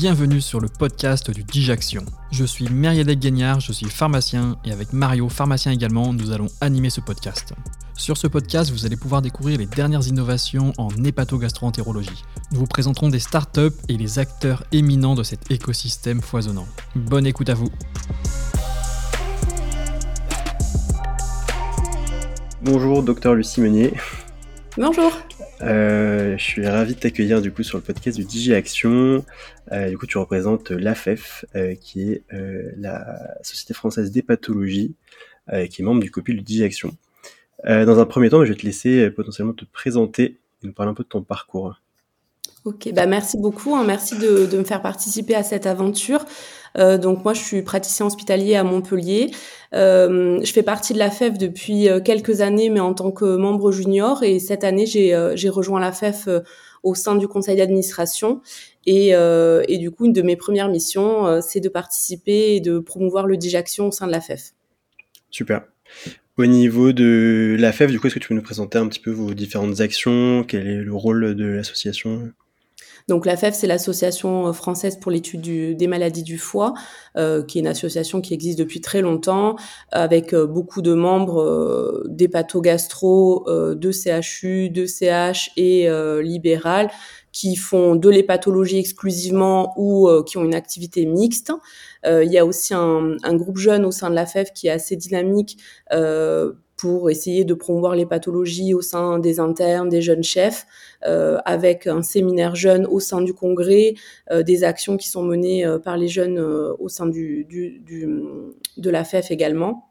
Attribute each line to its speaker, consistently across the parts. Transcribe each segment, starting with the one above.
Speaker 1: bienvenue sur le podcast du Dijaction. Je suis Meriadec Gagnard, je suis pharmacien et avec Mario, pharmacien également, nous allons animer ce podcast. Sur ce podcast, vous allez pouvoir découvrir les dernières innovations en hépatogastroentérologie. Nous vous présenterons des startups et les acteurs éminents de cet écosystème foisonnant. Bonne écoute à vous.
Speaker 2: Bonjour, docteur Lucie Meunier.
Speaker 3: Bonjour.
Speaker 2: Euh, je suis ravi de t'accueillir du coup sur le podcast du Digi Action. Euh, du coup, tu représentes l'AFEF, euh, qui est la Société française d'hépatologie, qui est membre du COPIL du Digi Action. dans un premier temps, je vais te laisser potentiellement te présenter et nous parler un peu de ton parcours.
Speaker 3: Ok, bah merci beaucoup, hein. merci de, de, me faire participer à cette aventure. Euh, donc moi, je suis praticien hospitalier à Montpellier. Euh, je fais partie de la FEF depuis euh, quelques années, mais en tant que membre junior. Et cette année, j'ai rejoint la FEF au sein du conseil d'administration. Et, et, du coup, une de mes premières missions, c'est de participer et de promouvoir le Dijaction au sein de la FEF.
Speaker 2: Super. Au niveau de la FEF, du coup, est-ce que tu peux nous présenter un petit peu vos différentes actions? Quel est le rôle de l'association?
Speaker 3: Donc la FEF, c'est l'association euh, française pour l'étude des maladies du foie, euh, qui est une association qui existe depuis très longtemps, avec euh, beaucoup de membres euh, d'hépatogastro, de CHU, de CH et libéral, qui font de l'hépatologie exclusivement ou qui ont une activité mixte. il y a aussi un, un, groupe jeune au sein de la FEF qui est assez dynamique pour essayer de promouvoir les pathologies au sein des internes, des jeunes chefs, euh, avec un séminaire jeune au sein du congrès, euh, des actions qui sont menées euh, par les jeunes au sein du, de la FEF également.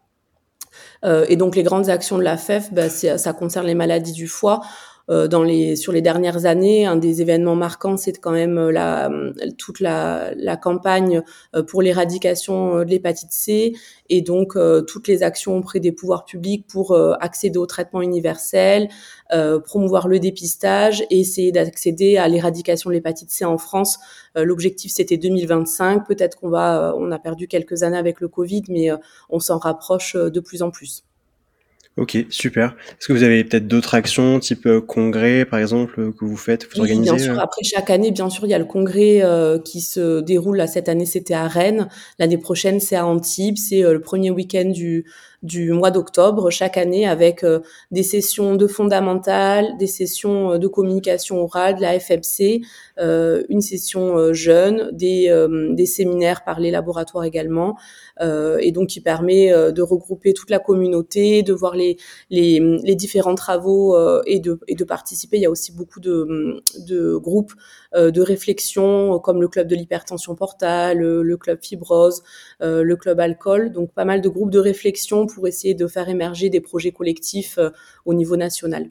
Speaker 3: et donc les grandes actions de la FEF, bah, ça concerne les maladies du foie. Euh, dans les, sur les dernières années, un des événements marquants, c'est quand même euh, la, toute la, campagne euh, pour l'éradication de l'hépatite C et donc toutes les actions auprès des pouvoirs publics pour accéder au traitement universel, promouvoir le dépistage et essayer d'accéder à l'éradication de l'hépatite C en France. L'objectif, c'était 2025. Peut-être qu'on va, on a perdu quelques années avec le Covid, mais on s'en rapproche de plus en plus.
Speaker 2: Ok, super. Est-ce que vous avez peut-être d'autres actions, type euh, congrès, par exemple, euh, que vous faites, vous organisez
Speaker 3: Bien sûr. Euh Après chaque année, bien sûr, il y a le congrès qui se déroule. Là, cette année, c'était à Rennes. L'année prochaine, c'est à Antibes. C'est le premier week-end du du mois d'octobre chaque année avec des sessions de fondamentales, des sessions de communication orale, de la FMC, une session jeune, des, des séminaires par les laboratoires également, et donc qui permet de regrouper toute la communauté, de voir les les, différents travaux euh, et, de, et de participer. Il y a aussi beaucoup de, de groupes euh, de réflexion comme le club de l'hypertension portale, le, club fibrose, euh, le club alcool. Donc pas mal de groupes de réflexion essayer de faire émerger des projets collectifs au niveau national.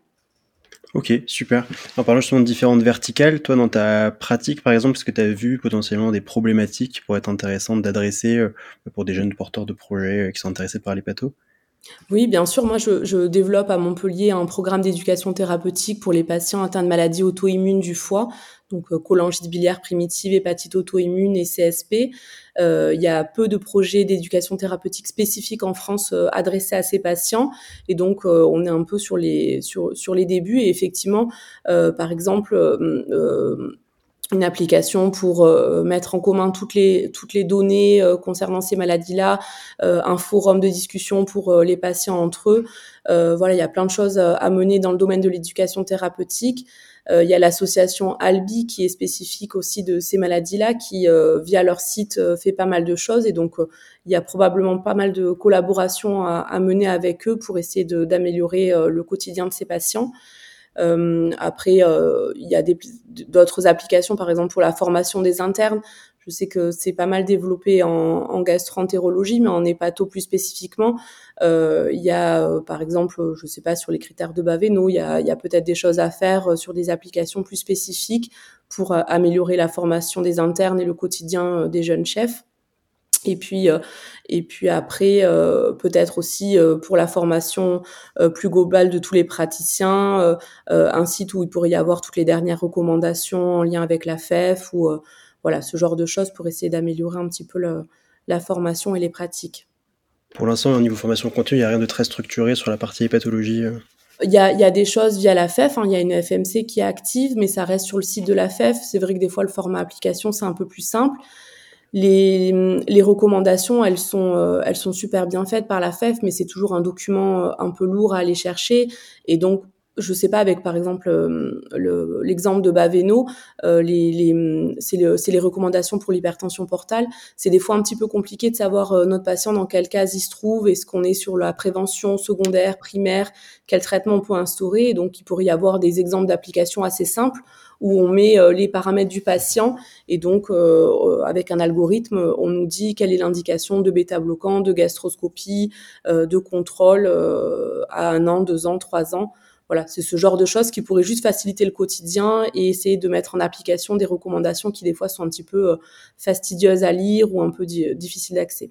Speaker 2: Ok, super. En parlant justement de différentes verticales, toi dans ta pratique par exemple, est-ce que tu as vu potentiellement des problématiques qui être intéressantes d'adresser pour des jeunes porteurs de projets qui sont intéressés par les pathos
Speaker 3: oui, bien sûr. Moi, je, je, développe à Montpellier un programme d'éducation thérapeutique pour les patients atteints de maladies auto-immunes du foie, donc euh, cholangite biliaire primitive, hépatite auto-immune et CSP. Euh, il y a peu de projets d'éducation thérapeutique spécifiques en France euh, adressés à ces patients, et donc euh, on est un peu sur les sur sur les débuts. Et effectivement, par exemple une application pour euh, mettre en commun toutes les toutes les données euh, concernant ces maladies-là, euh, un forum de discussion pour les patients entre eux. voilà, il y a plein de choses à mener dans le domaine de l'éducation thérapeutique. il y a l'association Albi qui est spécifique aussi de ces maladies-là, qui via leur site fait pas mal de choses et donc il y a probablement pas mal de collaborations à, à mener avec eux pour essayer d'améliorer le quotidien de ces patients. Euh, après, euh, il y a d'autres applications, par exemple pour la formation des internes. Je sais que c'est pas mal développé en, en gastroentérologie, mais en hépato plus spécifiquement. Euh, il y a, euh, par exemple, je sais pas, sur les critères de Baveno, il y a, il y a peut-être des choses à faire sur des applications plus spécifiques pour améliorer la formation des internes et le quotidien des jeunes chefs. Et puis, euh, et puis après, euh, peut-être aussi euh, pour la formation plus globale de tous les praticiens, un site où il pourrait y avoir toutes les dernières recommandations en lien avec la FEF ou voilà ce genre de choses pour essayer d'améliorer un petit peu la formation et les pratiques.
Speaker 2: Pour l'instant, au niveau formation continue, il n'y a rien de très structuré sur la partie pathologie.
Speaker 3: il y a, des choses via la FEF, hein. il y a une FMC qui est active, mais ça reste sur le site de la FEF. C'est vrai que des fois, le format application, c'est un peu plus simple. Les, recommandations, elles sont, euh, elles sont super bien faites par la FEF, mais c'est toujours un document euh, un peu lourd à aller chercher. Et donc, je sais pas, avec par exemple euh, l'exemple de Baveno, les, les, c'est les recommandations pour l'hypertension portale. C'est des fois un petit peu compliqué de savoir notre patient dans quel cas il se trouve, est-ce qu'on est sur la prévention secondaire, primaire, quel traitement on peut instaurer. donc, il pourrait y avoir des exemples d'applications assez simples où on met les paramètres du patient et donc avec un algorithme, on nous dit quelle est l'indication de bêta-bloquant, de gastroscopie, de contrôle à un an, deux ans, trois ans. Voilà, c'est ce genre de choses qui pourrait juste faciliter le quotidien et essayer de mettre en application des recommandations qui des fois sont un petit peu euh, fastidieuses à lire ou un peu difficiles d'accès.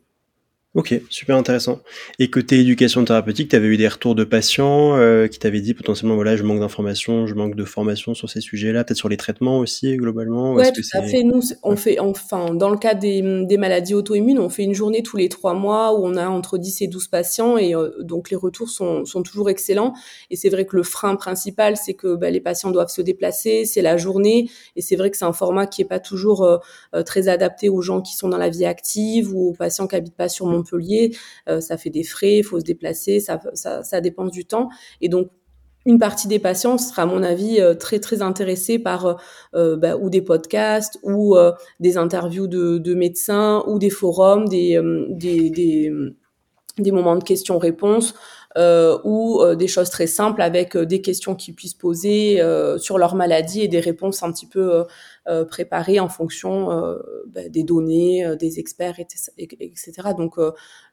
Speaker 2: Ok, super intéressant. Et côté éducation thérapeutique, tu avais eu des retours de patients euh, qui t'avaient dit potentiellement, voilà, je manque d'informations, je manque de formation sur ces sujets-là, peut-être sur les traitements aussi, globalement
Speaker 3: Oui, tout à fait. Nous, on fait, enfin, dans le cas des, des maladies auto-immunes, on fait une journée tous les trois mois où on a entre 10 et 12 patients et euh, donc les retours sont, sont toujours excellents. Et c'est vrai que le frein principal, c'est que bah, les patients doivent se déplacer, c'est la journée et c'est vrai que c'est un format qui n'est pas toujours euh, très adapté aux gens qui sont dans la vie active ou aux patients qui habitent pas sur mon Montpellier, euh, ça fait des frais, il faut se déplacer, ça, ça, dépense du temps. Et donc, une partie des patients sera, à mon avis, euh, très très intéressée par euh, bah, ou des podcasts ou des interviews de, médecins ou des forums, des, des, des, moments de questions-réponses. ou des choses très simples avec des questions qu'ils puissent poser sur leur maladie et des réponses un petit peu euh, préparé en fonction euh, bah, des données, euh, des experts, etc. Donc,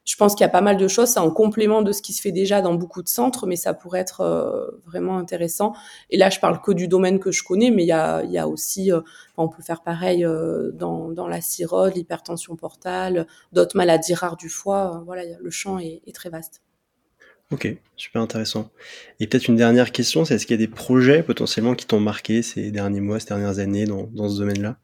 Speaker 3: je pense qu'il y a pas mal de choses. C'est en complément de ce qui se fait déjà dans beaucoup de centres, mais ça pourrait être vraiment intéressant. Et là, je parle que du domaine que je connais, mais il y a, il y a aussi, on peut faire pareil dans, dans la cirrhose, l'hypertension portale, d'autres maladies rares du foie. voilà, le champ est très vaste.
Speaker 2: Ok, super intéressant. Et peut-être une dernière question, c'est est-ce qu'il y a des projets potentiellement qui t'ont marqué ces derniers mois, ces dernières années dans, ce domaine-là?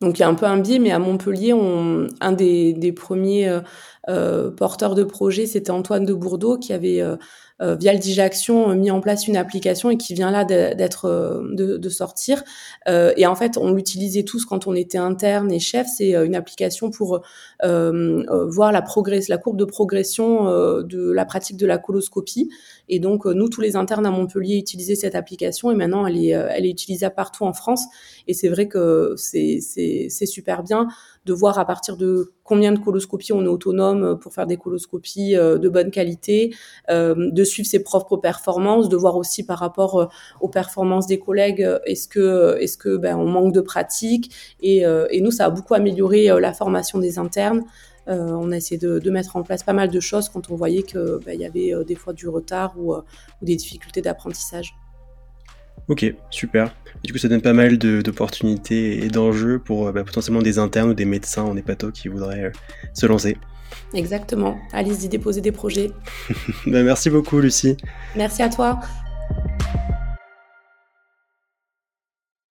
Speaker 3: Donc il y a un peu un biais, mais à Montpellier, on, un des, premiers euh, euh porteurs de projet, c'était Antoine de Bourdeau qui avait euh, euh, via le Dijaction mis en place une application et qui vient là d'être de, de, sortir. et en fait, on l'utilisait tous quand on était interne et chef. C'est une application pour voir la, progress, la courbe de progression de la pratique de la coloscopie. Et donc, nous, tous les internes à Montpellier utilisaient cette application et maintenant, elle est, elle est utilisable partout en France. Et c'est vrai que c'est super bien de voir à partir de combien de coloscopies on est autonome pour faire des coloscopies euh, de bonne qualité, euh, de suivre ses propres performances, de voir aussi par rapport euh, aux performances des collègues, est-ce que, est-ce que ben, on manque de pratique et, nous, ça a beaucoup amélioré la formation des internes. on a essayé de, mettre en place pas mal de choses quand on voyait qu'il ben, y avait des fois du retard ou, des difficultés d'apprentissage.
Speaker 2: Ok, super. du coup, ça donne pas mal d'opportunités et d'enjeux pour euh, bah, potentiellement des internes ou des médecins en hépato qui voudraient euh, se lancer.
Speaker 3: Exactement. Allez-y déposer des projets.
Speaker 2: Bah, merci beaucoup, Lucie.
Speaker 3: Merci à toi.